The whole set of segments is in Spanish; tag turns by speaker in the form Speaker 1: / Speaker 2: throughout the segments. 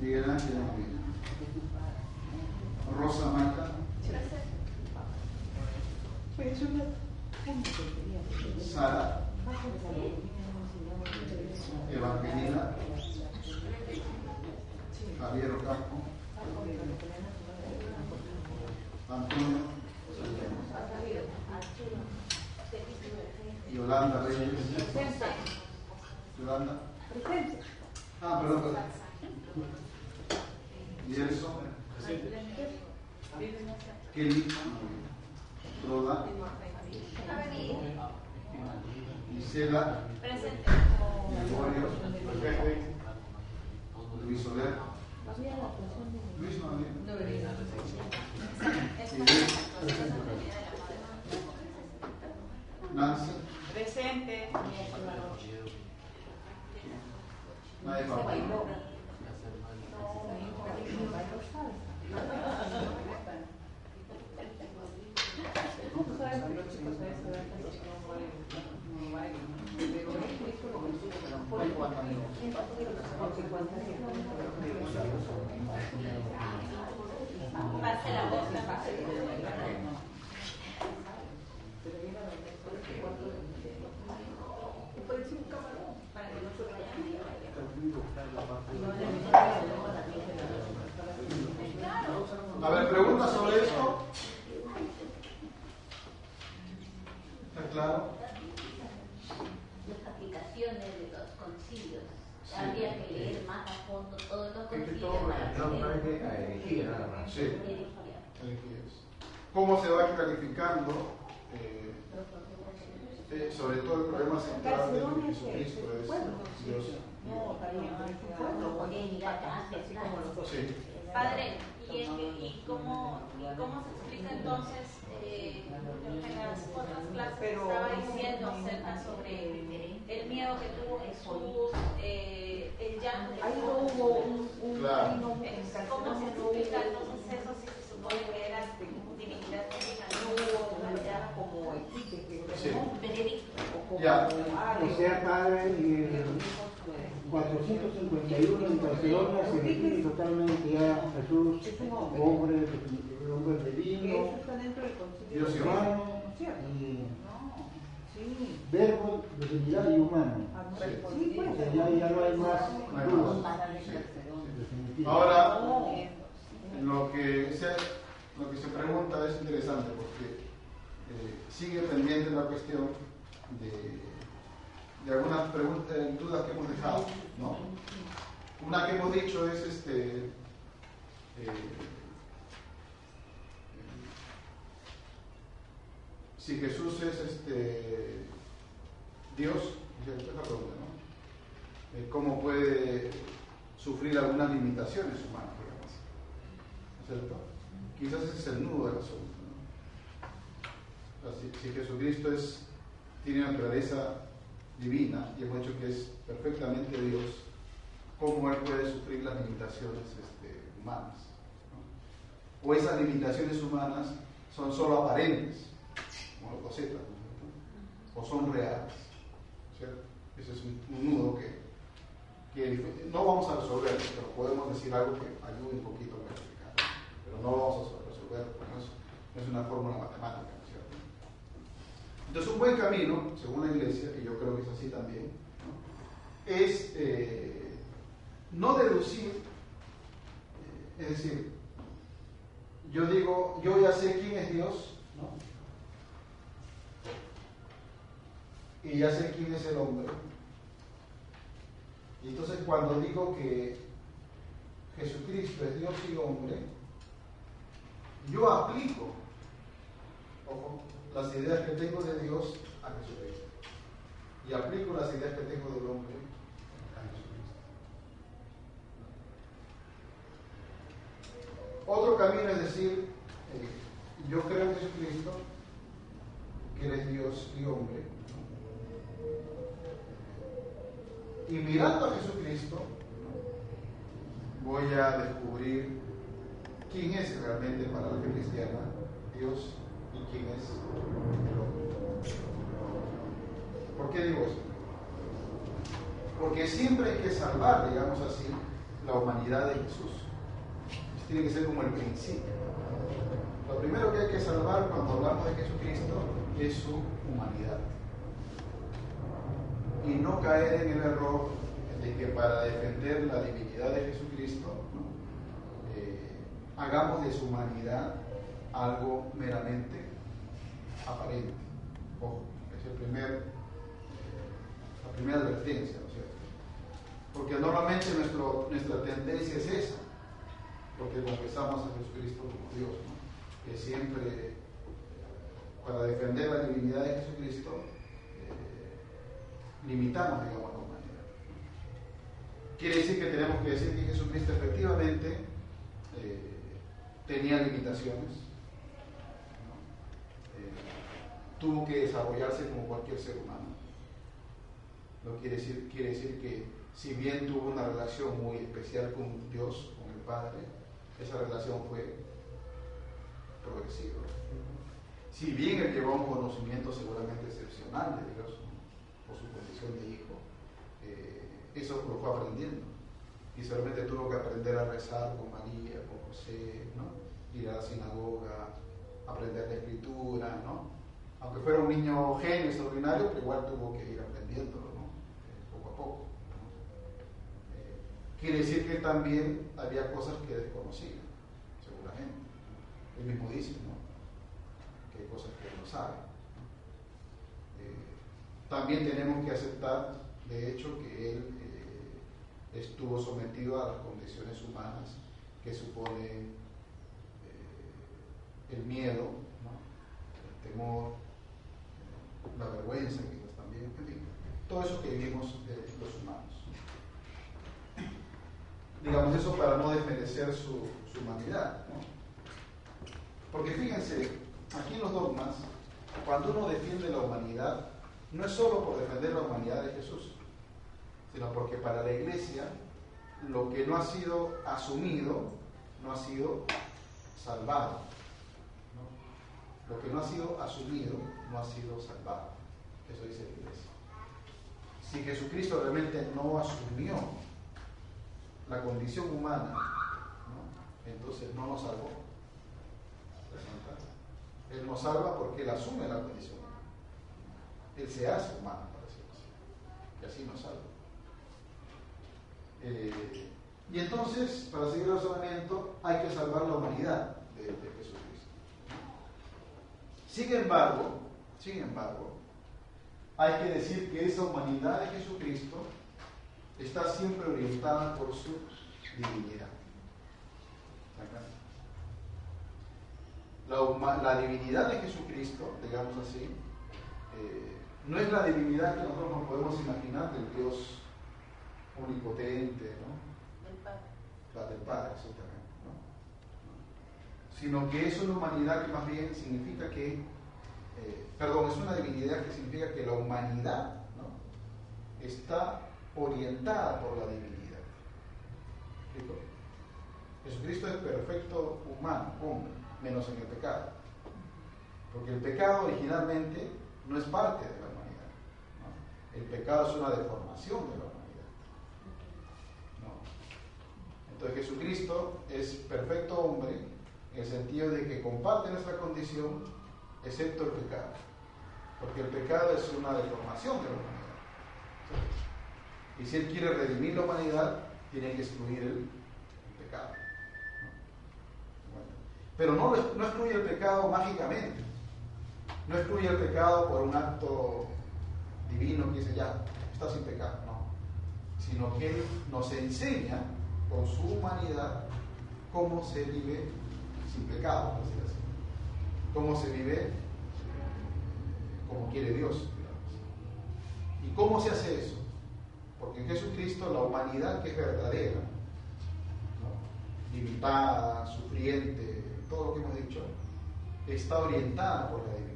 Speaker 1: Miguel Ángel. Rosa Marta. Sara. Evangelina. Javier Ocampo. Yolanda Reyes. Yolanda. Ah, perdón, perdón. Gerson. Kelly. Roda. Gisela. Gregorio. Luis Soler. Luis no había. Nancy.
Speaker 2: Presente.
Speaker 1: Nadie Pablo.
Speaker 2: Pase la voz.
Speaker 1: A ver, preguntas sobre esto. ¿Está claro?
Speaker 3: las aplicaciones de los concilios. Habría que leer más a fondo todos los
Speaker 4: Es que
Speaker 3: concilios
Speaker 4: todo
Speaker 3: para
Speaker 4: no, no hay
Speaker 3: poder
Speaker 4: que a elegir nada más.
Speaker 1: Sí. ¿Cómo se va calificando? eh, eh, sobre todo el problema central de Jesucristo es Dios. Sí.
Speaker 2: Padre, ¿y, que- cómo, y cómo se explica entonces eh, en las otras clases estaba diciendo acerca sobre el miedo que tuvo Jesús, eh, el llanto que
Speaker 5: Ahí no
Speaker 2: tuvo
Speaker 5: hubo un, un
Speaker 1: Claro.
Speaker 2: Eh, ¿Cómo se explica entonces eso si se supone que era divinidad divina? No hubo
Speaker 5: una
Speaker 2: ya
Speaker 5: con
Speaker 1: Sí.
Speaker 3: Benedicto.
Speaker 1: Ya.
Speaker 4: O sea, padre, eh, 451 en Barcelona se define totalmente ya Jesús, hombre, el hombre divino,
Speaker 5: del concilio.
Speaker 1: Dios y
Speaker 4: humano, y
Speaker 5: sí.
Speaker 4: verbo, divinidad y humano.
Speaker 5: Ah,
Speaker 1: Sí.
Speaker 5: Pues.
Speaker 4: O sea, ya, ya no hay más
Speaker 1: No hay
Speaker 4: dudas.
Speaker 1: Ahora,
Speaker 5: No.
Speaker 1: lo que se, lo que se pregunta es interesante porque eh, sigue pendiente la cuestión de, de algunas preguntas, eh, dudas que hemos dejado. ¿no? Una que hemos dicho es este. eh, si Jesús es este Dios. Eh, ¿Cómo puede sufrir algunas limitaciones humanas, cierto? Quizás ese es el nudo del asunto. ¿no? Si, si Jesucristo es, tiene naturaleza divina y hemos dicho que es perfectamente Dios, ¿cómo Él puede sufrir las limitaciones este, humanas? O esas limitaciones humanas son solo aparentes, o son reales. ¿cierto? Ese es un, nudo que, no vamos a resolver, pero podemos decir algo que ayude un poquito a clarificar. Pero no vamos a resolver, porque no es, una fórmula matemática, ¿no es cierto? Entonces, un buen camino, según la iglesia, que yo creo que es así también, es eh, no deducir, eh, es decir, yo digo, yo ya sé quién es Dios, ¿no? Y ya sé quién es el hombre. Y entonces cuando digo que Jesucristo es Dios y hombre, yo aplico, ojo, las ideas que tengo de Dios a Jesucristo. Y aplico las ideas que tengo del hombre a Jesucristo. Otro camino es decir, eh, yo creo en Jesucristo, que Él es Dios y hombre, y mirando a Jesucristo, voy a descubrir quién es realmente para la fe cristiana Dios y quién es el hombre. ¿Por qué digo eso? Porque siempre hay que salvar, digamos así, la humanidad de Jesús. Eso tiene que ser como el principio. Lo primero que hay que salvar cuando hablamos de Jesucristo es su humanidad y no caer en el error de que para defender la divinidad de Jesucristo eh, hagamos de su humanidad algo meramente aparente. Ojo, es eh, la primera advertencia, ¿no es cierto? Porque normalmente nuestra tendencia es esa, porque confesamos a Jesucristo como Dios, que siempre, para defender la divinidad de Jesucristo, limitamos, digamos, la humanidad. Quiere decir que tenemos que decir que Jesucristo efectivamente eh, tenía limitaciones, eh, tuvo que desarrollarse como cualquier ser humano. No quiere decir, quiere decir que si bien tuvo una relación muy especial con Dios, con el Padre, esa relación fue progresiva. Si bien él llevó un conocimiento seguramente excepcional de Dios, su condición de hijo, eh, eso lo fue aprendiendo. Y seguramente tuvo que aprender a rezar con María, con José, ir a la sinagoga, aprender la escritura, ¿no? Aunque fuera un niño genio extraordinario, pero igual tuvo que ir aprendiéndolo. Eh, poco a poco. Eh, quiere decir que también había cosas que desconocía, seguramente. Él mismo dice, ¿no? Que hay cosas que no sabe. También tenemos que aceptar, de hecho, que él eh, estuvo sometido a las condiciones humanas que supone eh, el miedo, el temor, eh, la vergüenza, quizás también, en fin, todo eso que vivimos los humanos. Digamos eso para no desmerecer su, humanidad. Porque fíjense, aquí en los dogmas, cuando uno defiende la humanidad, no es solo por defender la humanidad de Jesús, sino porque para la iglesia lo que no ha sido asumido no ha sido salvado. Lo que no ha sido asumido no ha sido salvado. Eso dice la iglesia. Si Jesucristo realmente no asumió la condición humana, entonces no nos salvó. Él nos salva porque Él asume la condición humana. Él se hace humano, para decirlo así. Y así nos salva. Eh, y entonces, para seguir el razonamiento, hay que salvar la humanidad de, Jesucristo. Sin embargo, sin embargo, hay que decir que esa humanidad de Jesucristo está siempre orientada por su divinidad. La, la, divinidad de Jesucristo, digamos así, eh, no es la divinidad que nosotros nos podemos imaginar del Dios omnipotente, ¿no? la del Padre, exactamente. ¿no? Sino que es una humanidad que más bien significa que, eh, perdón, es una divinidad que significa que la humanidad ¿no? está orientada por la divinidad. Jesucristo es perfecto humano, hombre, menos en el pecado. Porque el pecado originalmente no es parte de la humanidad. El pecado es una deformación de la humanidad. Entonces Jesucristo es perfecto hombre en el sentido de que comparte nuestra condición, excepto el pecado. Porque el pecado es una deformación de la humanidad. Y si Él quiere redimir la humanidad, tiene que excluir el, pecado. Pero no, no excluye el pecado mágicamente. No excluye el pecado por un acto divino que dice ya, está sin pecado. No. Sino que Él nos enseña con su humanidad cómo se vive sin pecado, por decir así. Cómo se vive como quiere Dios. ¿Y cómo se hace eso? Porque en Jesucristo la humanidad que es verdadera, limitada, sufriente, todo lo que hemos dicho, está orientada por la divinidad.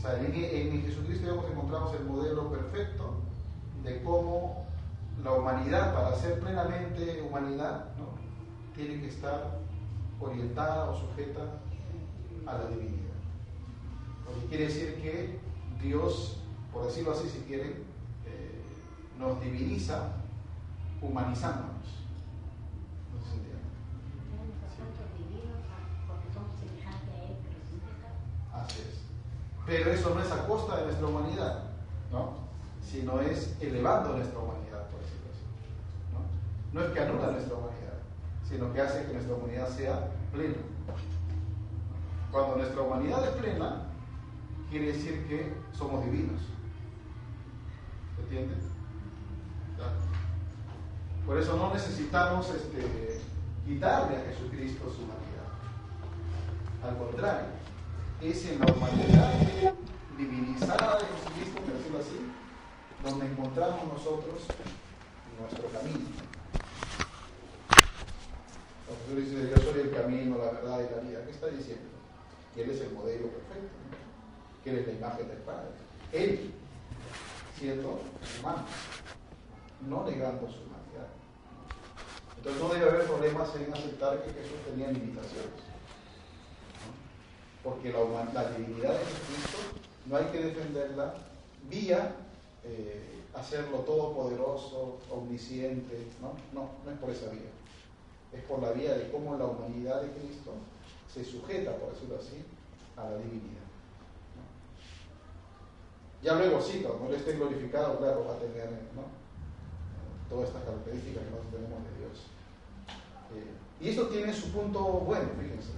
Speaker 1: Sea, en, Jesucristo encontramos el modelo perfecto de cómo la humanidad, para ser plenamente humanidad, tiene que estar orientada o sujeta a la divinidad. Lo que quiere decir que Dios, por decirlo así si quieren, eh, nos diviniza humanizándonos. Así es. Pero eso no es a costa de nuestra humanidad, ¿no? sino es elevando nuestra humanidad. No es que anula nuestra humanidad, sino que hace que nuestra humanidad sea plena. Cuando nuestra humanidad es plena, quiere decir que somos divinos. ¿Se entiende? Por eso no necesitamos este, quitarle a Jesucristo su humanidad. Al contrario, es en la humanidad divinizada de Jesucristo, por decirlo así, donde encontramos nosotros nuestro camino. Jesús dice, yo soy el camino, la verdad y la vida. ¿Qué está diciendo? Que Él es el modelo perfecto, que Él es la imagen del Padre. Él, siendo humano, no negando su humanidad. Entonces no debe haber problemas en aceptar que Jesús tenía limitaciones. Porque la, la, divinidad de Jesucristo no hay que defenderla vía eh, hacerlo todopoderoso, omnisciente, ¿no? No, no es por esa vía es por la vía de cómo la humanidad de Cristo se sujeta, por decirlo así, a la divinidad. Ya luego sí, cuando Él esté glorificado, claro, va a tener todas estas características que nosotros tenemos de Dios. Eh, y esto tiene su punto bueno, fíjense.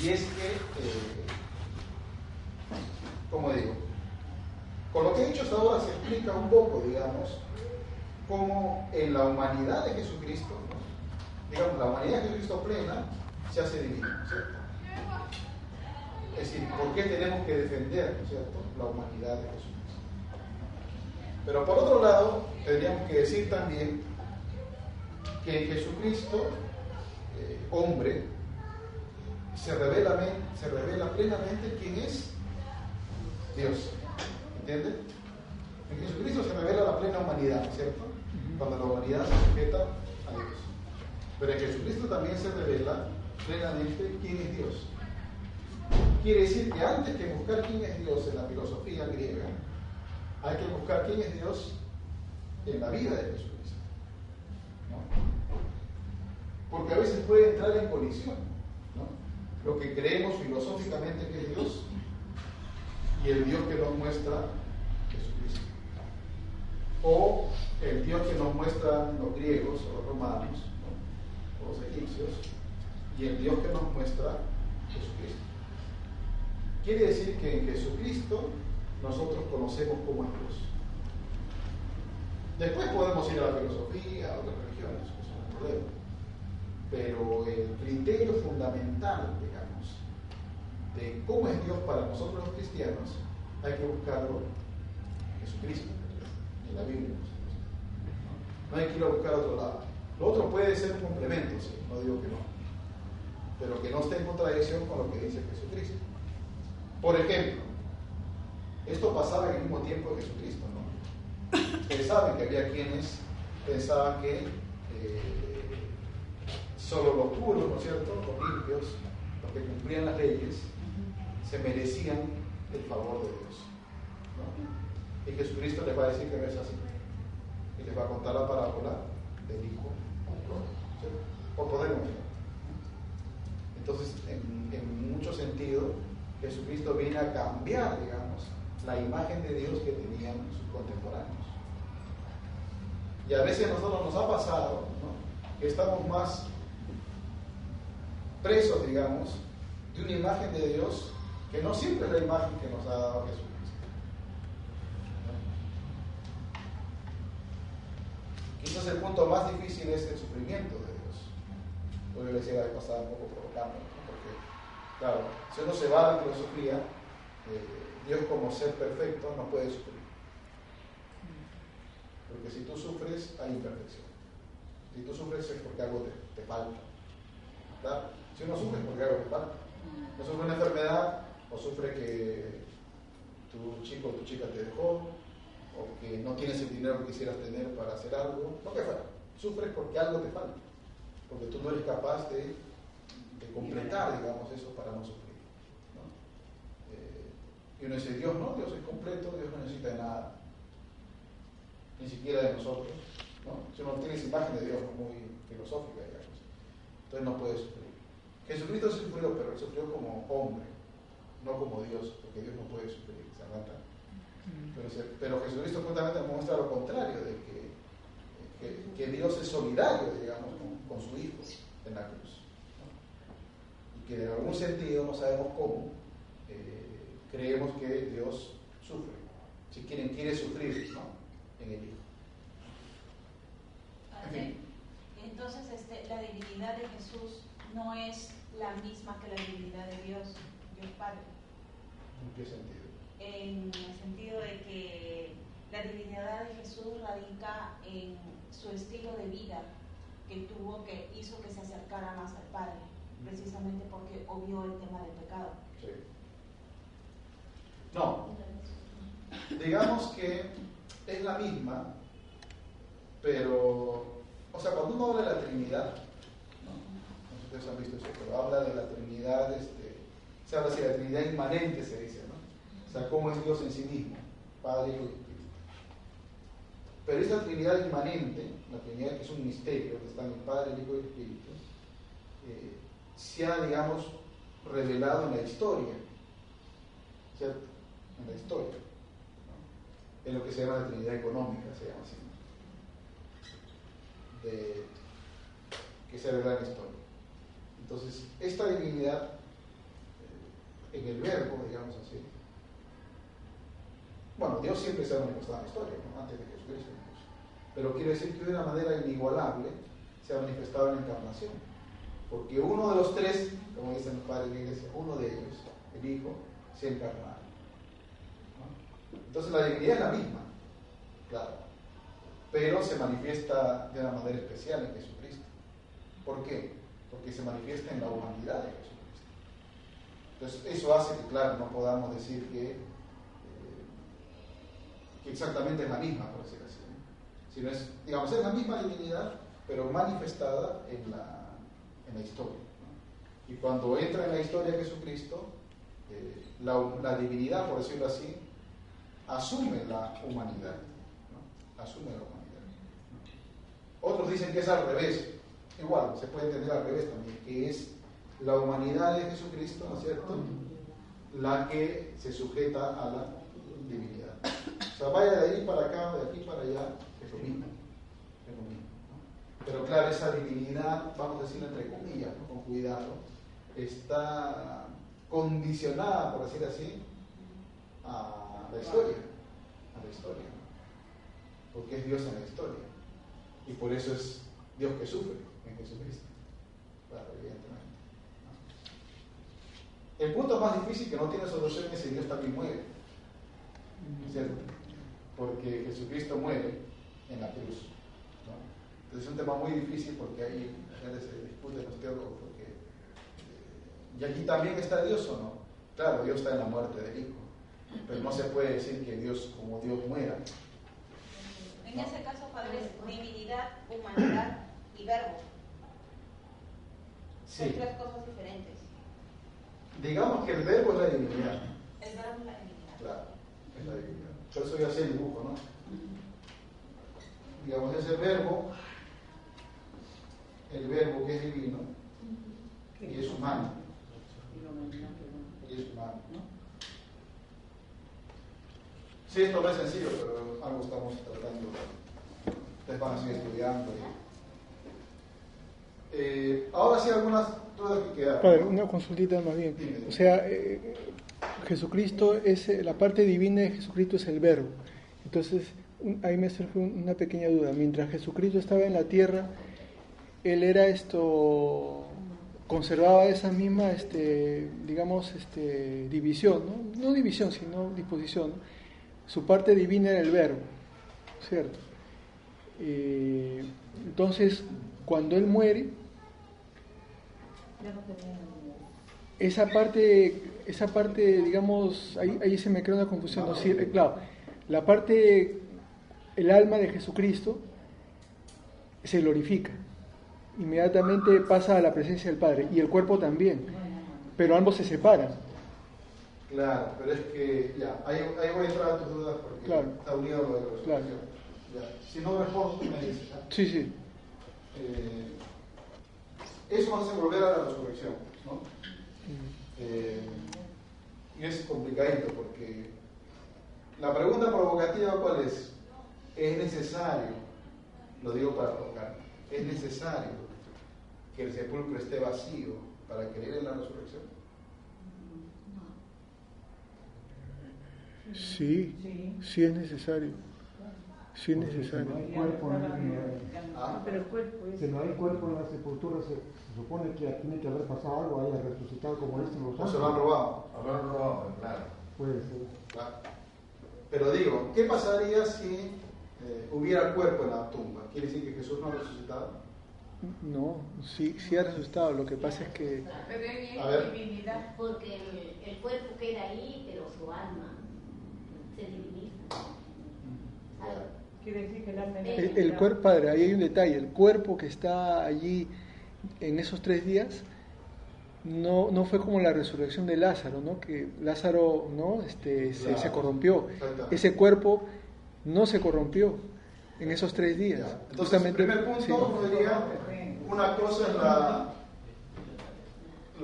Speaker 1: Y es que, eh, como digo, con lo que he dicho hasta ahora se explica un poco, digamos, cómo en la humanidad de Jesucristo digamos, la humanidad de Cristo plena se hace divina, ¿cierto? Es decir, ¿por qué tenemos que defender, ¿cierto?, la humanidad de Jesucristo. Pero por otro lado, tendríamos que decir también que Jesucristo, eh, hombre, se revela, se revela plenamente quién es Dios. ¿Entienden? En Jesucristo se revela la plena humanidad, ¿cierto? Cuando la humanidad se sujeta a Dios. Pero en Jesucristo también se revela plenamente quién es Dios. Quiere decir que antes que buscar quién es Dios en la filosofía griega, hay que buscar quién es Dios en la vida de Jesucristo. Porque a veces puede entrar en colisión lo que creemos filosóficamente que es Dios y el Dios que nos muestra Jesucristo. O el Dios que nos muestran los griegos o los romanos o los egipcios y el Dios que nos muestra Jesucristo. Quiere decir que en Jesucristo nosotros conocemos cómo es Dios. Después podemos ir a la filosofía, a otras religiones, eso no es. Pero el criterio fundamental, digamos, de cómo es Dios para nosotros los cristianos, hay que buscarlo en Jesucristo, en la Biblia. No hay que ir a buscar a otro lado. Lo otro puede ser un complemento, no digo que no, pero que no esté en contradicción con lo que dice Jesucristo. Por ejemplo, esto pasaba en el mismo tiempo de Jesucristo, ¿no? Ustedes saben que había quienes pensaban que eh, solo los puros, ¿no es cierto?, los limpios, los que cumplían las leyes, se merecían el favor de Dios. ¿no? Y Jesucristo les va a decir que no es así. Y les va a contar la parábola del hijo por poder Entonces, en, en mucho sentido, Jesucristo viene a cambiar, digamos, la imagen de Dios que tenían sus contemporáneos. Y a veces a nosotros nos ha pasado ¿no? que estamos más presos, digamos, de una imagen de Dios que no siempre es la imagen que nos ha dado Jesucristo. Quizás el punto más difícil es el sufrimiento de Dios. Yo le decía la pasada un poco provocando, porque, claro, si uno se va a la filosofía, eh, Dios como ser perfecto no puede sufrir. Porque si tú sufres, hay imperfección. Si tú sufres es porque algo te, falta. Si uno sufre es porque algo te falta. No sufre una enfermedad o sufre que tu chico o tu chica te dejó o que no tienes el dinero que quisieras tener para hacer algo, lo que fuera. Sufres porque algo te falta. Porque tú no eres capaz de, de completar, digamos, eso para no sufrir. Y uno dice, Dios no, Dios es completo, Dios no necesita de nada, ni siquiera de nosotros. ¿no? Si uno tiene esa imagen de Dios muy filosófica, digamos, entonces no puede sufrir. Jesucristo sufrió, pero él sufrió como hombre, no como Dios, porque Dios no puede sufrir, se. Mm. Pero, pero, Jesucristo justamente muestra lo contrario, de que, que, Dios es solidario, digamos, con, su Hijo en la cruz. Y que en algún sentido, no sabemos cómo, creemos que Dios sufre. Si quieren, quiere sufrir ¿no? en el Hijo.
Speaker 2: Entonces, este, la divinidad de Jesús no es la misma que la divinidad de Dios, Dios Padre.
Speaker 1: ¿En qué sentido?
Speaker 2: En el sentido de que la divinidad de Jesús radica en su estilo de vida que tuvo, que hizo que se acercara más al Padre, precisamente porque obvió el tema del pecado.
Speaker 1: Sí. No. Digamos que es la misma, pero, o sea, cuando uno habla de la Trinidad. Ustedes han visto eso, pero habla de la Trinidad, este, se habla de la Trinidad inmanente, se dice, ¿no? O sea, cómo es Dios en sí mismo, Padre, Hijo y Espíritu. Pero esa Trinidad inmanente, la Trinidad que es un misterio, que está en el Padre, el Hijo y Espíritu, eh, se ha, digamos, revelado en la historia. ¿cierto? en la historia. Es lo que se llama la Trinidad económica, se llama así. De, que se revela en la historia. Entonces, esta divinidad, eh, en el verbo, digamos así, bueno, Dios siempre se ha manifestado en la historia, antes de Jesucristo Pero quiere decir que de una manera inigualable se ha manifestado en la encarnación. Porque uno de los tres, como dicen los padres de la iglesia, uno de ellos, el Hijo, se encarna. Entonces la divinidad es la misma, claro, pero se manifiesta de una manera especial en Jesucristo. ¿Por qué? Porque se manifiesta en la humanidad de Jesucristo. Entonces eso hace que, claro, no podamos decir que, eh, exactamente es la misma, por decir así. Sino es, digamos, es la misma divinidad, pero manifestada en la, en la historia. Y cuando entra en la historia Jesucristo, eh, la, divinidad, por decirlo así, asume la humanidad. Asume la humanidad. Otros dicen que es al revés. Igual, se puede entender al revés también, que es la humanidad de Jesucristo, ¿no es cierto? La que se sujeta a la divinidad. O sea, vaya de ahí para acá, de aquí para allá, es lo mismo. Es lo Pero claro, esa divinidad, vamos a decir entre comillas, con cuidado, está condicionada, por decir así, a la historia. A la historia. Porque es Dios en la historia. Y por eso es Dios que sufre Jesucristo. Claro, evidentemente. El punto más difícil que no tiene solución es si Dios también muere. ¿Cierto? Porque Jesucristo muere en la cruz. Entonces es un tema muy difícil porque ahí se discute los teólogos. Porque, eh, ¿Y aquí también está Dios o no? Claro, Dios está en la muerte del Hijo. Pero no se puede decir que Dios como Dios muera.
Speaker 2: En ese caso, Padre, es divinidad, humanidad y verbo. Son tres cosas diferentes.
Speaker 1: Digamos que el verbo es la divinidad.
Speaker 2: El verbo es la divinidad.
Speaker 1: Claro, es la divinidad. Por eso yo hacía el dibujo, ¿no? Digamos, ese verbo, el verbo que es divino y es humano. Y es humano, ¿no? Sí, esto no es sencillo, pero algo estamos tratando. Ustedes van a seguir estudiando. Eh, ahora sí, algunas dudas que quedan.
Speaker 6: Padre, una consultita más bien. O sea, eh, Jesucristo es, la parte divina de Jesucristo es el verbo. Entonces, ahí me surge una pequeña duda. Mientras Jesucristo estaba en la tierra, él era esto conservaba esa misma este digamos este división no, no división sino disposición su parte divina era el verbo, ¿cierto? Eh, entonces, cuando él muere, esa parte, esa parte, digamos, ahí, ahí se me crea una confusión. ¿no? claro, la parte, el alma de Jesucristo se glorifica, inmediatamente pasa a la presencia del Padre y el cuerpo también, pero ambos se separan.
Speaker 1: Claro, pero es que ya, ahí, ahí voy a entrar a tus dudas porque está unido a lo de la resurrección. Claro. Si no respondo, me dices.
Speaker 6: Sí, sí.
Speaker 1: Eh, eso nos hace volver a la resurrección, ¿no? Eh, y es complicadito porque la pregunta provocativa, ¿cuál es? ¿Es necesario, lo digo para provocar, es necesario que el sepulcro esté vacío para creer en la resurrección?
Speaker 6: Sí, sí es necesario. Sí es necesario.
Speaker 4: Si no hay cuerpo, en, no hay cuerpo en la sepultura, se, supone que tiene que haber pasado algo, haya resucitado como dicen los.
Speaker 1: O se lo han robado.
Speaker 7: Haber robado, claro.
Speaker 4: Puede ser.
Speaker 1: Claro. Pero digo, ¿qué pasaría si eh, hubiera cuerpo en la tumba? ¿Quiere decir que Jesús no ha resucitado?
Speaker 6: No, sí, sí ha resucitado. Lo que pasa es que.
Speaker 3: Pero a ver. divinidad. Porque el, el cuerpo queda ahí, pero su alma
Speaker 6: el, cuerpo, padre, ahí hay un detalle, el cuerpo que está allí en esos tres días no, no fue como la resurrección de Lázaro, ¿no? que Lázaro ¿no? este, se, corrompió. Ese cuerpo no se corrompió en esos tres días.
Speaker 1: Entonces, el primer punto una cosa es la,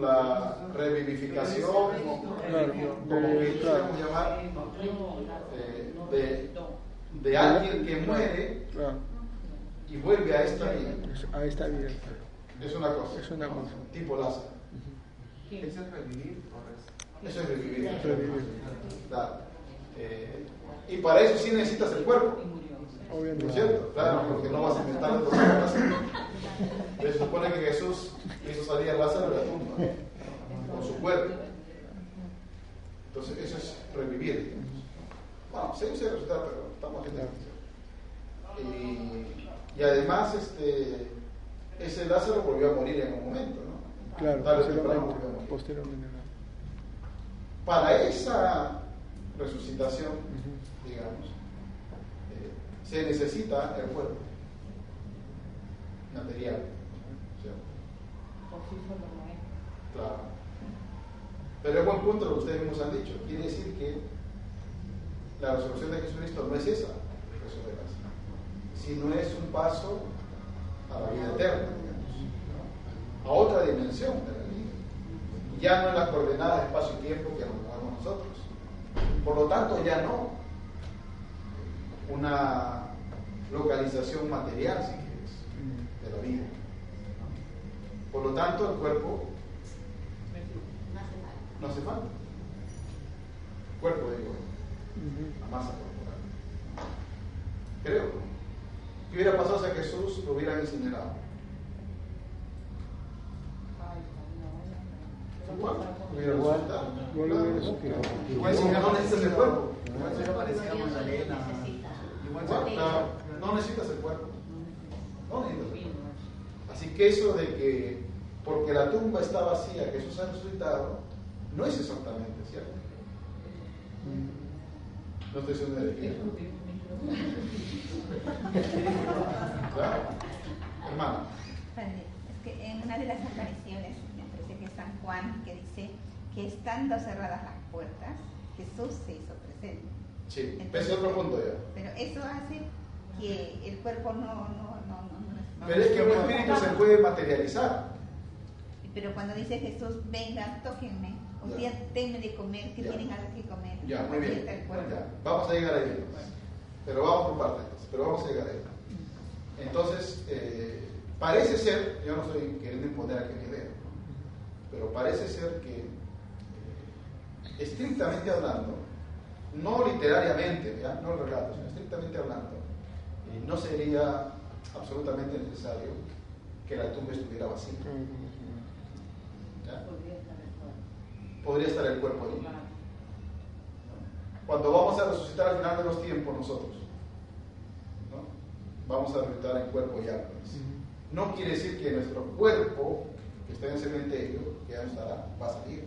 Speaker 1: la revivificación, como que llamar, eh, de, de, alguien que muere y vuelve a esta vida.
Speaker 6: A esta vida.
Speaker 1: Es una cosa.
Speaker 6: Es una cosa.
Speaker 1: Tipo Lázaro.
Speaker 7: ¿Eso es revivir?
Speaker 1: Eso es revivir. Es revivir. Eh, y para eso sí necesitas el cuerpo.
Speaker 6: Obviamente.
Speaker 1: ¿No es cierto? Claro, porque no vas a inventar Lázaro. Se supone que Jesús hizo salir a Lázaro de la tumba con su cuerpo. Entonces, eso es revivir. Bueno, se usa resucitar, pero estamos en y, y además, este, ese Lázaro volvió a morir en un momento, ¿no?
Speaker 6: Claro, posteriormente, posteriormente.
Speaker 1: Para esa resucitación, digamos, eh, se necesita el cuerpo material. Claro. Pero es buen punto lo que ustedes mismos han dicho. Quiere decir que la resurrección de Jesucristo no es esa resurrección de sino es un paso a la vida eterna, digamos, ¿no? a otra dimensión de la vida. Ya no en las coordenadas de espacio y tiempo que nos movemos nosotros. Por lo tanto, ya no una localización material, si quieres, de la vida. Por lo tanto, el cuerpo
Speaker 3: No hace falta.
Speaker 1: no hace falta. La masa corporal. Creo. ¿Qué hubiera pasado si a Jesús lo hubieran incinerado? Igual, hubiera
Speaker 4: Igual,
Speaker 1: resucitado.
Speaker 4: igual
Speaker 1: si no necesitas el cuerpo.
Speaker 3: No
Speaker 1: necesitas el cuerpo. No necesitas el cuerpo. Así que eso de que porque la tumba está vacía, Jesús ha resucitado, no es exactamente cierto. No estoy diciendo de pie. Claro. Hermano.
Speaker 8: Es que en una de las apariciones, me parece que es San Juan, que dice que estando cerradas las puertas, Jesús se hizo presente.
Speaker 1: Sí, ese es otro punto ya.
Speaker 8: Pero eso hace que el cuerpo no... no, no, no,
Speaker 1: Pero es que un espíritu se puede materializar.
Speaker 8: Pero cuando dice Jesús, vengan, tóquenme, un
Speaker 1: Ya.
Speaker 8: día de comer, que
Speaker 1: Ya.
Speaker 8: tienen algo que comer.
Speaker 1: Ya, muy bien. Ya, Vamos a llegar ahí. entonces. Pero vamos por partes, pero vamos a llegar ahí. Entonces, eh, parece ser, yo no estoy queriendo imponer aquí mi idea, pero parece ser que, eh, estrictamente hablando, no literariamente, ¿ya? no el relato, sino estrictamente hablando, eh, no sería absolutamente necesario que la tumba estuviera vacía. ¿ya? Podría estar el cuerpo ahí. Cuando vamos a resucitar al final de los tiempos nosotros, ¿no? vamos a resucitar en cuerpo y alma. No quiere decir que nuestro cuerpo, que está en el cementerio, que ya no estará, va a salir.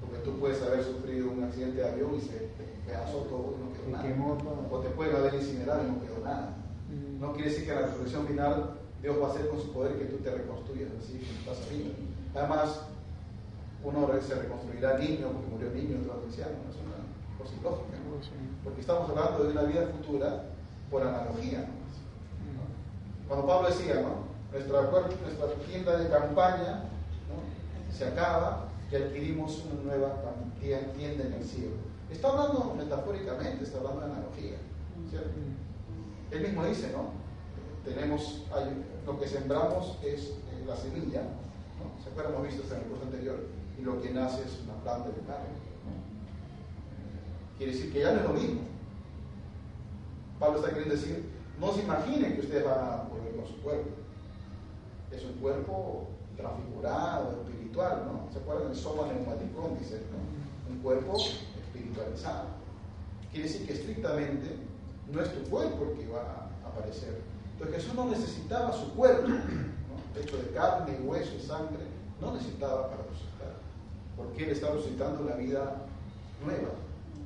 Speaker 1: Porque tú puedes haber sufrido un accidente de avión y se pedazó todo y no quedó nada.
Speaker 4: quemó.
Speaker 1: O te pueden haber incinerado y no quedó nada. No quiere decir que en la resurrección final Dios va a hacer con su poder que tú te reconstruyas así como estás arriba. Además, uno se reconstruirá niño porque murió niño, otro anciano. Es una cosa ilógica. ¿no? Porque estamos hablando de una vida futura por analogía. ¿no? Cuando Pablo decía, ¿no? nuestra, nuestra tienda de campaña ¿no? se acaba y adquirimos una nueva tienda en el cielo. Está hablando metafóricamente, está hablando de analogía. ¿cierto? Él mismo dice, ¿no? Tenemos, hay- lo que sembramos es eh, la semilla, ¿no? ¿Se acuerdan? Hemos visto en el curso anterior, y lo que nace es una planta de carne. Quiere decir que ya no es lo mismo. Pablo está queriendo decir, no se imaginen que ustedes van a volver con su cuerpo. Es un cuerpo transfigurado, espiritual, ¿no? ¿Se acuerdan del soma neumaticón? Dice. Un cuerpo espiritualizado. Quiere decir que estrictamente no es tu cuerpo el que va a aparecer. Entonces Jesús no necesitaba su cuerpo, hecho de carne, hueso y sangre, no necesitaba para resucitar, porque Él está resucitando una vida nueva,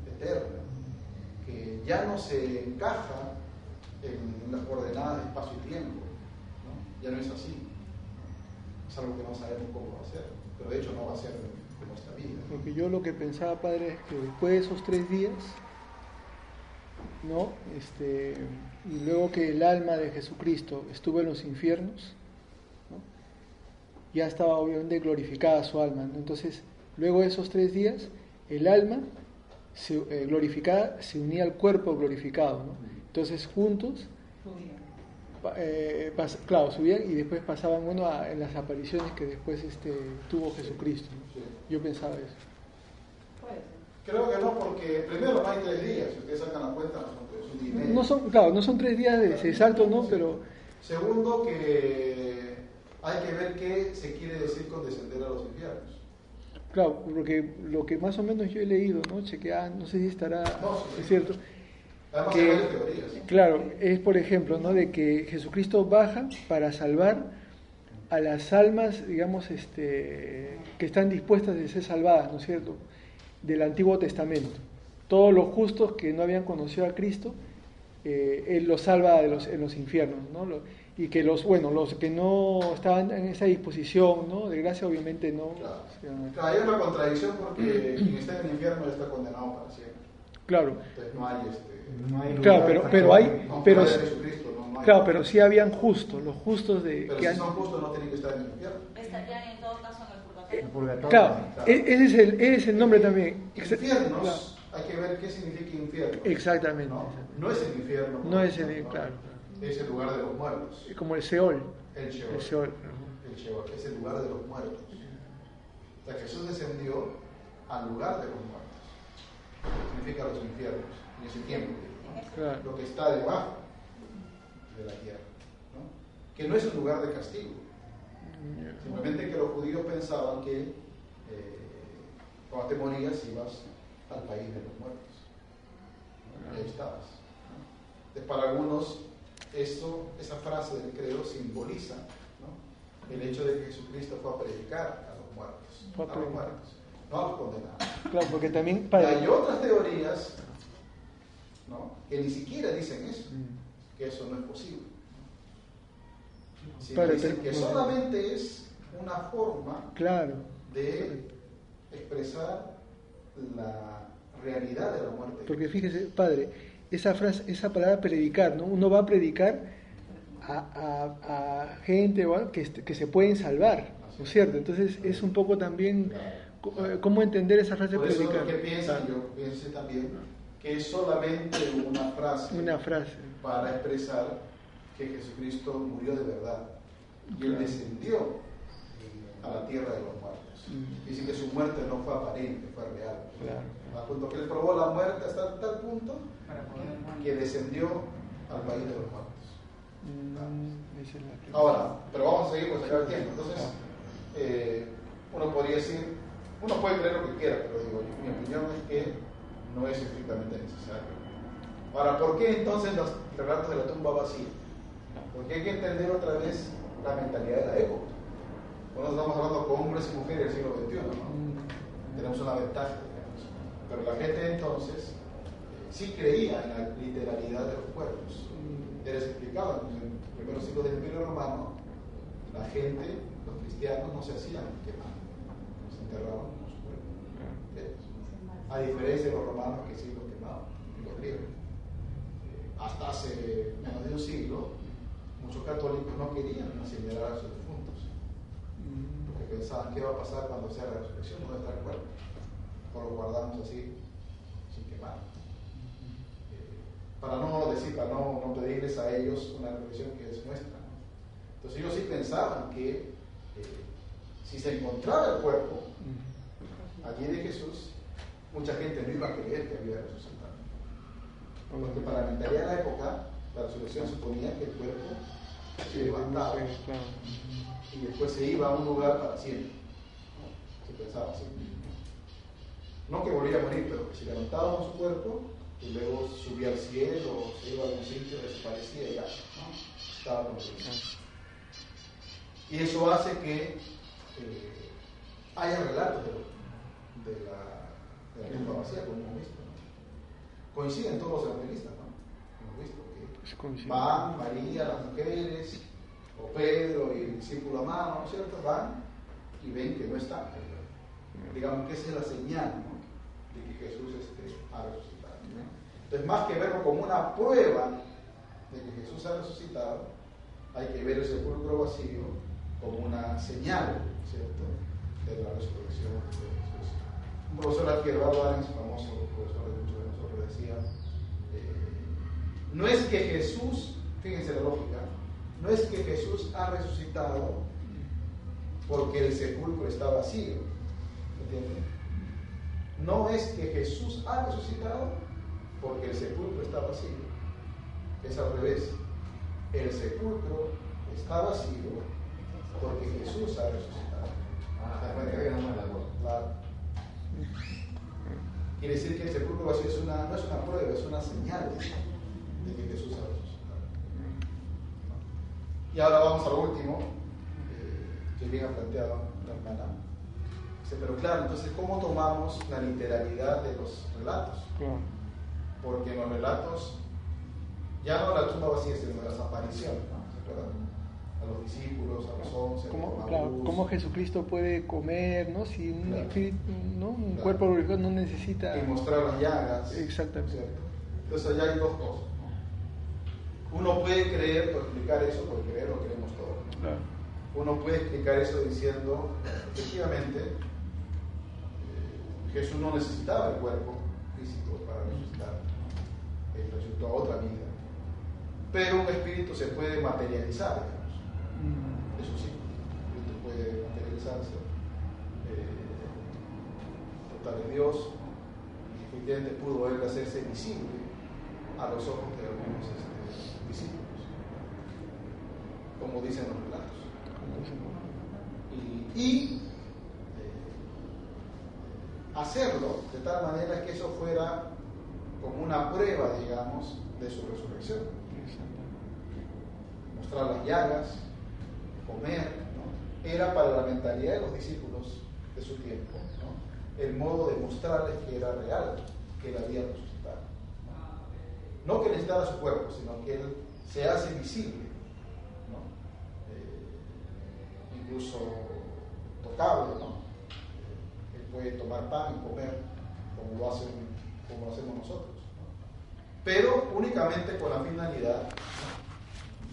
Speaker 1: eterna, que ya no se encaja en las coordenadas de espacio y tiempo, ¿no? ya no es así. Es algo que no sabemos cómo va a ser, pero de hecho no va a ser en nuestra vida.
Speaker 6: Porque yo lo que pensaba, padre, es que después de esos tres días, ¿no? Este, y luego que el alma de Jesucristo estuvo en los infiernos, ¿no? ya estaba obviamente glorificada su alma. ¿no? Entonces, luego de esos tres días, el alma se, eh, glorificada se unía al cuerpo glorificado. ¿no? Entonces, juntos, eh, pas- claro, subían y después pasaban uno a- en las apariciones que después este, tuvo Jesucristo. Yo pensaba eso.
Speaker 1: Creo que no, porque primero no hay tres días, si ustedes sacan la cuenta, no son tres.
Speaker 6: No son, claro, no son tres días de salto, ¿no? Pero
Speaker 1: Segundo, que hay que ver qué se quiere decir con descender a los infiernos.
Speaker 6: Claro, porque lo que más o menos yo he leído, ¿no? Chequeaba, no sé si estará
Speaker 1: No, sí,
Speaker 6: es cierto. Que-. Claro, es por ejemplo, ¿no? De que Jesucristo baja para salvar a las almas, digamos, este, que están dispuestas de ser salvadas, ¿no es cierto? Del Antiguo Testamento. Todos los justos que no habían conocido a Cristo, eh, Él los salva de los, en los infiernos, ¿no? Y que los, bueno, los que no estaban en esa disposición, ¿no? De gracia obviamente no.
Speaker 1: Claro.
Speaker 6: se van a-
Speaker 1: Claro, hay una contradicción porque quien está en el infierno está condenado para siempre.
Speaker 6: Claro,
Speaker 1: Entonces no hay este.
Speaker 4: No hay
Speaker 6: Claro, pero- pero hay-
Speaker 1: aunque
Speaker 6: pero-
Speaker 1: no, no hay.
Speaker 6: claro, pero sí habían justos, los justos de
Speaker 1: Pero
Speaker 6: que
Speaker 1: si
Speaker 6: han-
Speaker 1: son justos no tienen que estar en el infierno.
Speaker 2: Estarían en todo caso en el
Speaker 4: el
Speaker 2: purgatorio.
Speaker 4: purgatorio.
Speaker 6: Claro, e- ese es el, ese es el nombre también.
Speaker 1: Infiernos,
Speaker 6: claro,
Speaker 1: hay que ver qué significa infierno.
Speaker 6: Exactamente.
Speaker 1: No, no es el infierno.
Speaker 6: No es el- claro.
Speaker 1: Es el lugar de los muertos.
Speaker 6: Como el Seol.
Speaker 1: El Sheol.
Speaker 6: El Seol.
Speaker 1: El Sheol, es el lugar de los muertos. O sea, Jesús descendió al lugar de los muertos. Significa los infiernos, en ese tiempo. ¿no?
Speaker 6: Claro.
Speaker 1: Lo que está debajo de la tierra. ¿no? Que no es un lugar de castigo. Simplemente que los judíos pensaban que eh, cuando te morías ibas al país de los muertos. ¿no? Y ahí estabas. Entonces, para algunos, eso, esa frase del credo simboliza ¿no? el hecho de que Jesucristo fue a predicar a los muertos.
Speaker 6: A
Speaker 1: a los muertos, no a los condenados.
Speaker 6: Claro, porque también
Speaker 1: hay otras teorías ¿no? que ni siquiera dicen eso,
Speaker 6: Mm.
Speaker 1: que eso no es posible. Sino
Speaker 6: Padre,
Speaker 1: dicen que solamente es una forma
Speaker 6: Claro.
Speaker 1: de expresar la realidad de la muerte.
Speaker 6: Porque fíjese, padre, esa frase, esa palabra predicar, ¿no? Uno va a predicar a, a- a gente a- que, que se pueden salvar, ¿no es cierto? Entonces es un poco también eh, cómo entender esa frase
Speaker 1: Por eso
Speaker 6: predicar.
Speaker 1: lo que piensan, yo pienso también, que es solamente una frase
Speaker 6: Una frase.
Speaker 1: para expresar que Jesucristo murió de verdad y Él descendió a la tierra de los muertos.
Speaker 6: Mm.
Speaker 1: Dice que su muerte no fue aparente, fue real.
Speaker 6: Claro.
Speaker 1: Al punto que Él probó la muerte hasta tal punto que descendió al país de los muertos.
Speaker 6: Mm.
Speaker 1: Ahora, pero vamos a seguir por sacar el tiempo. Entonces, eh, uno podría decir, uno puede creer lo que quiera, pero digo, mi opinión es que no es estrictamente necesario. Ahora, ¿por qué entonces los relatos de la tumba vacía? Porque hay que entender otra vez la mentalidad de la época. Bueno, estamos hablando con hombres y mujeres del siglo XXI, ¿no?
Speaker 6: Mm,
Speaker 1: Tenemos una ventaja, digamos. Pero la gente entonces sí creía en la literalidad de los cuerpos. Ya les explicaba, en los primeros siglos del Imperio Romano, la gente, los cristianos, no se hacían quemar, no se enterraban con su cuerpo. Ellos. A diferencia de los romanos que sí los quemaban, y los griegos. Eh, Hasta hace menos de un siglo, muchos católicos no querían incinerar a sus difuntos,
Speaker 6: mm,
Speaker 1: porque pensaban qué va a pasar cuando sea la resurrección, dónde está el cuerpo. O lo guardamos así, sin quemar. Para no decir, para no, no pedirles a ellos una reflexión que es nuestra. ¿no? Entonces ellos sí pensaban que eh, si se encontraba el cuerpo allí de Jesús, mucha gente no iba a creer que había resucitado. Porque para la mentalidad de la época, la resurrección suponía que el cuerpo se levantaba y después se iba a un lugar para siempre. Se pensaba así. No que volvía a morir, pero que se levantaba con su cuerpo y luego subía al cielo, se iba a algún sitio, desaparecía y ya. ¿no? Estaba con Dios. Y eso hace que eh, haya relatos de, la, de la tumba vacía, como hemos visto. ¿no? Coinciden todos los evangelistas, ¿no? Hemos visto que van María, las mujeres, o Pedro y el discípulo amado, ¿no es cierto? Van y ven que no está. Digamos que esa es la señal ¿no? de que Jesús este, ha resucitado. Entonces, más que verlo como una prueba de que Jesús ha resucitado, hay que ver el sepulcro vacío como una señal, ¿cierto?, de la resurrección de Jesús. Un profesor aquí, Eduardo Arens, famoso profesor de muchos de nosotros, decía, eh, no es que Jesús, fíjense la lógica, no es que Jesús ha resucitado porque el sepulcro está vacío, ¿entienden? No es que Jesús ha resucitado porque el sepulcro está vacío, es al revés. El sepulcro está vacío porque Jesús ha resucitado.
Speaker 7: Ah.
Speaker 1: Claro. Quiere decir que el sepulcro vacío es una, no es una prueba, es una señal de que Jesús ha resucitado. Y ahora vamos al último, eh, que bien ha planteado la hermana. Dice, pero claro, entonces, ¿cómo tomamos la literalidad de los relatos? Porque en los relatos, ya no la tumba vacía, sino las apariciones. ¿no? A los discípulos, a los once, a
Speaker 6: ¿Cómo,
Speaker 1: los
Speaker 6: claro, cómo Jesucristo puede comer, ¿no? Si un,
Speaker 1: Claro.
Speaker 6: espíritu, ¿no? un
Speaker 1: Claro.
Speaker 6: cuerpo glorificado no necesita...
Speaker 1: y mostrar las llagas.
Speaker 6: Exactamente.
Speaker 1: ¿cierto? Entonces allá hay dos cosas. ¿no? Uno puede creer o explicar eso, porque creer lo creemos todos. ¿no?
Speaker 6: Claro.
Speaker 1: Uno puede explicar eso diciendo, efectivamente, eh, Jesús no necesitaba el cuerpo físico para resucitar, Él resucitó a otra vida. Pero un espíritu se puede materializar, Eso sí, el espíritu puede materializarse. Eh, total es Dios, y efectivamente pudo él hacerse visible a los ojos de algunos este, discípulos, como dicen los relatos. Y, y, eh, hacerlo de tal manera que eso fuera como una prueba, digamos, de su resurrección mostrar las llagas, comer, ¿no? era para la mentalidad de los discípulos de su tiempo, ¿no? el modo de mostrarles que era real, que él había resucitado. No, que necesitara su cuerpo, sino que él se hace visible, ¿no? Eh, incluso tocable, ¿no? Eh, él puede tomar pan y comer como lo, hacen, como lo hacemos nosotros, ¿no? Pero únicamente con la finalidad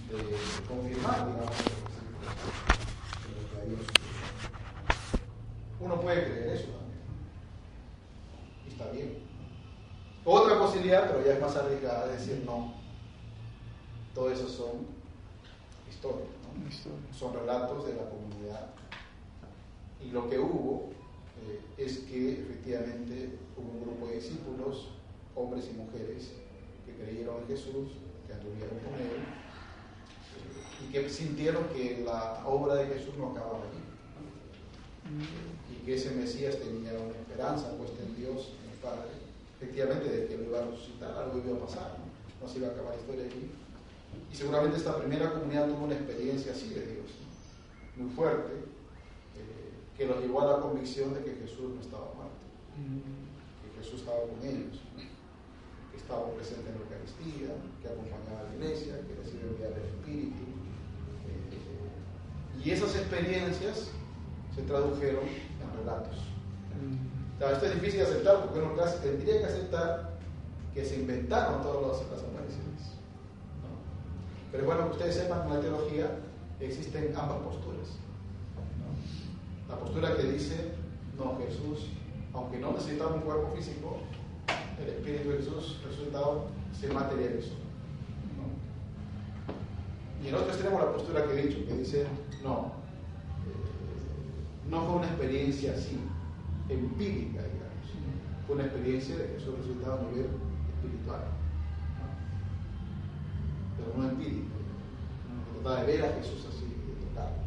Speaker 1: de confirmar, digamos, lo que había sucedido. Uno puede creer eso también. Y está bien. Otra posibilidad, pero ya es más arriesgada, es decir, no. Todo eso son historias, ¿no?
Speaker 6: Historia.
Speaker 1: son relatos de la comunidad. Y lo que hubo eh, es que efectivamente hubo un grupo de discípulos, hombres y mujeres, que creyeron en Jesús, que anduvieron con él, y que sintieron que la obra de Jesús no acababa allí. Y que ese Mesías tenía una esperanza puesta en Dios, en el Padre, efectivamente de que lo iba a resucitar, algo iba a pasar, no, no se iba a acabar la historia allí. Y seguramente esta primera comunidad tuvo una experiencia así de Dios, muy fuerte, eh, que los llevó a la convicción de que Jesús no estaba muerto, que Jesús estaba con ellos, estaba presente en la Eucaristía, que acompañaba a la iglesia, que recibe el Espíritu. eh, y esas experiencias se tradujeron en relatos. Esto es difícil de aceptar porque uno casi tendría que aceptar que se inventaron todas las, apariciones. ¿no? Pero bueno, que ustedes sepan, en la teología existen ambas posturas. La postura que dice, no, Jesús, aunque no necesitaba un cuerpo físico, el Espíritu de Jesús resucitado se materializó. Y en otro extremo la postura que he dicho, que dice, no, eh, no fue una experiencia así, empírica, digamos. Fue una experiencia de Jesús resucitado a nivel espiritual. Pero no empírica. ¿no? Trataba de ver a Jesús así, de tocarlo.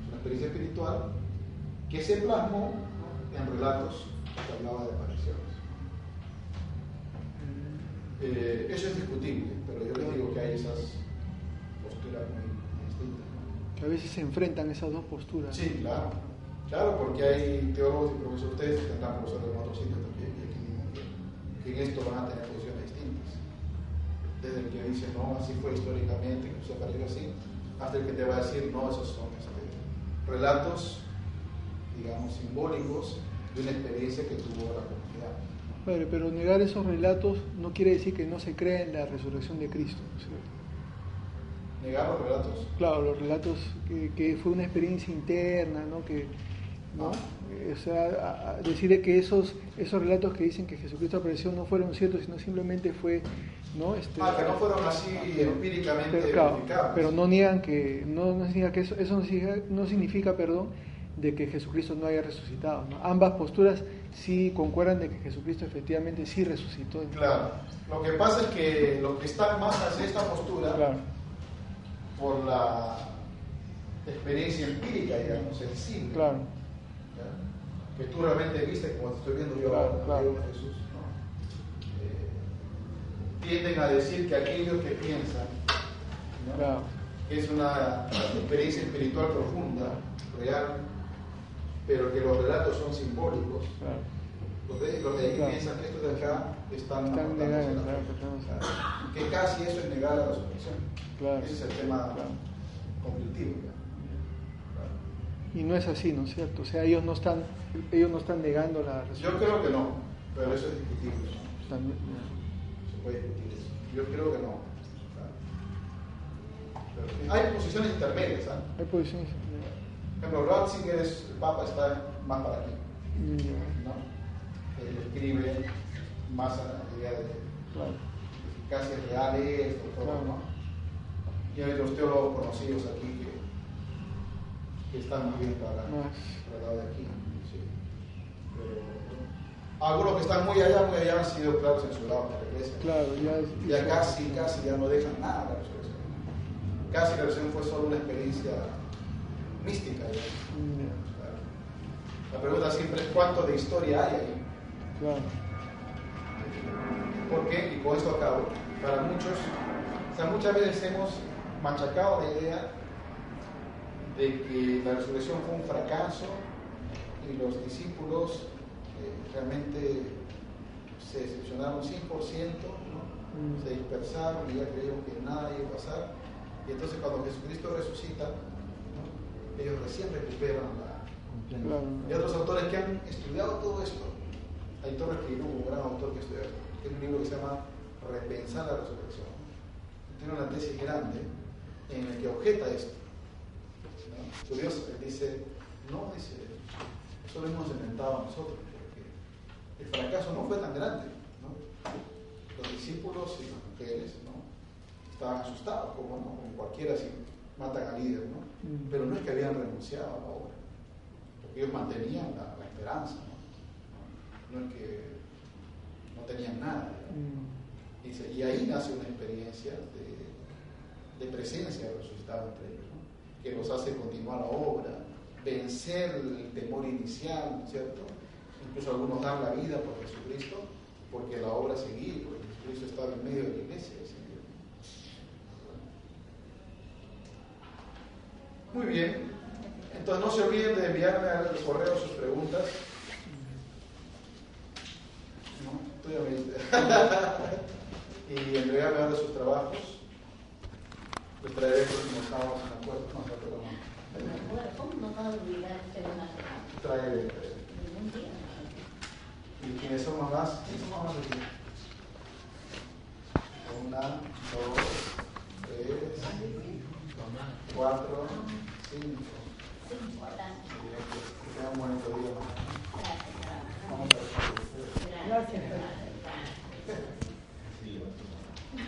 Speaker 1: Es una experiencia espiritual que se plasmó en relatos que hablaba de apariciones. Eh, eso es discutible, pero yo les digo que hay esas posturas muy distintas.
Speaker 6: Que a veces se enfrentan esas dos posturas.
Speaker 1: Sí, claro. Claro, porque hay teólogos y profesores, ustedes tendrán profesores en otros sitios también, y aquí que en esto van a tener posiciones distintas. Desde el que dice, no, así fue históricamente, que se apareció así, hasta el que te va a decir, no, esos son este, relatos, digamos, simbólicos de una experiencia que tuvo la comunidad.
Speaker 6: Padre, pero negar esos relatos no quiere decir que no se crea en la resurrección de Cristo. ¿sí?
Speaker 1: Negar los relatos.
Speaker 6: Claro, los relatos que, que fue una experiencia interna, ¿no? Que, ¿no? Eh, O sea, a- decir que esos, esos relatos que dicen que Jesucristo apareció no fueron ciertos, sino simplemente fue, ¿no? Este,
Speaker 1: Ah, que no fueron así empíricamente
Speaker 6: pero, claro,
Speaker 1: verificables.
Speaker 6: pero no niegan que, no, no significa que eso, eso no significa, no significa, perdón, de que Jesucristo no haya resucitado. ¿no? Ambas posturas sí concuerdan de que Jesucristo efectivamente sí resucitó.
Speaker 1: Claro. Lo que pasa es que los que están más hacia esta postura,
Speaker 6: Claro.
Speaker 1: por la experiencia empírica, digamos, sensible,
Speaker 6: Claro.
Speaker 1: ¿ya? que tú realmente viste, como te estoy viendo yo
Speaker 6: Claro,
Speaker 1: Jesús, ¿no? Eh, tienden a decir que aquellos que piensan que es una experiencia espiritual profunda, real, pero que los relatos son simbólicos,
Speaker 6: Claro.
Speaker 1: los de, los de ahí
Speaker 6: Claro.
Speaker 1: piensan que estos de acá están,
Speaker 6: Están
Speaker 1: la
Speaker 6: claro,
Speaker 1: fe.
Speaker 6: apartándose.
Speaker 1: Claro. que casi eso es negar la resurrección. Ese es el tema conflictivo.
Speaker 6: Y no es así, ¿no es cierto? O sea, ellos no están, ellos no están negando la
Speaker 1: Yo creo que no, pero eso es discutible. También, Se puede discutir eso. Yo creo que no. hay posiciones intermedias. ¿ah?
Speaker 6: Hay posiciones
Speaker 1: intermedias. Por ejemplo, Ratzinger es el Papa, está más para aquí. ¿no? Él escribe más a la idea de eficacias reales, todo. ¿no? Y hay los teólogos conocidos aquí que, que están muy bien para, para el lado de aquí. Sí. Pero algunos que están muy allá, muy allá han sido claro censurados por la iglesia.
Speaker 6: Claro, ya,
Speaker 1: ya casi, casi ya no dejan nada la resurrección. Casi la resurrección fue solo una experiencia mística. La pregunta siempre es cuánto de historia hay ahí. Claro. Porque, y con esto acabo, para muchos, o sea, muchas veces hemos machacado la idea de que la resurrección fue un fracaso y los discípulos eh, realmente se decepcionaron 100%, mm. se dispersaron y ya creyeron que nada iba a pasar. Y entonces cuando Jesucristo resucita, ellos recién recuperan la... Y otros autores que han estudiado todo esto, hay Torres que un gran autor que estudió tiene un libro que se llama Repensar la resurrección. Tiene una tesis grande en el que objeta esto. ¿no? Curioso, él dice, no, dice, eso lo hemos inventado nosotros, porque el fracaso no fue tan grande. ¿no? Los discípulos y las mujeres ¿no? estaban asustados, como, ¿no? como cualquiera si matan al líder, ¿no? Mm. pero no es que habían renunciado a la obra, porque ellos mantenían la, la esperanza, ¿no? no es que no tenían nada. Mm. Y ahí nace una experiencia de, de presencia resucitado entre ellos, ¿no? que los hace continuar la obra, vencer el temor inicial, ¿cierto? Incluso algunos dan la vida por Jesucristo, porque la obra seguía, porque Jesucristo estaba en medio de la iglesia. Muy bien. Entonces no se olviden de enviarme a los correos sus preguntas. ¿No? y entregarme ahora sus trabajos. Les traeré el próximo sábado en acuerdo. No, no,
Speaker 3: ¿Cómo no usted una
Speaker 1: Traeré. ¿Y quiénes son más? ¿Quiénes son más aquí? Una, dos, tres, cuatro, cinco. Gracias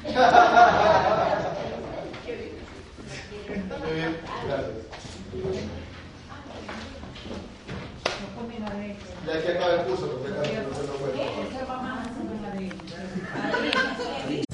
Speaker 1: bien, gracias. Ya que acaba el curso, porque no se lo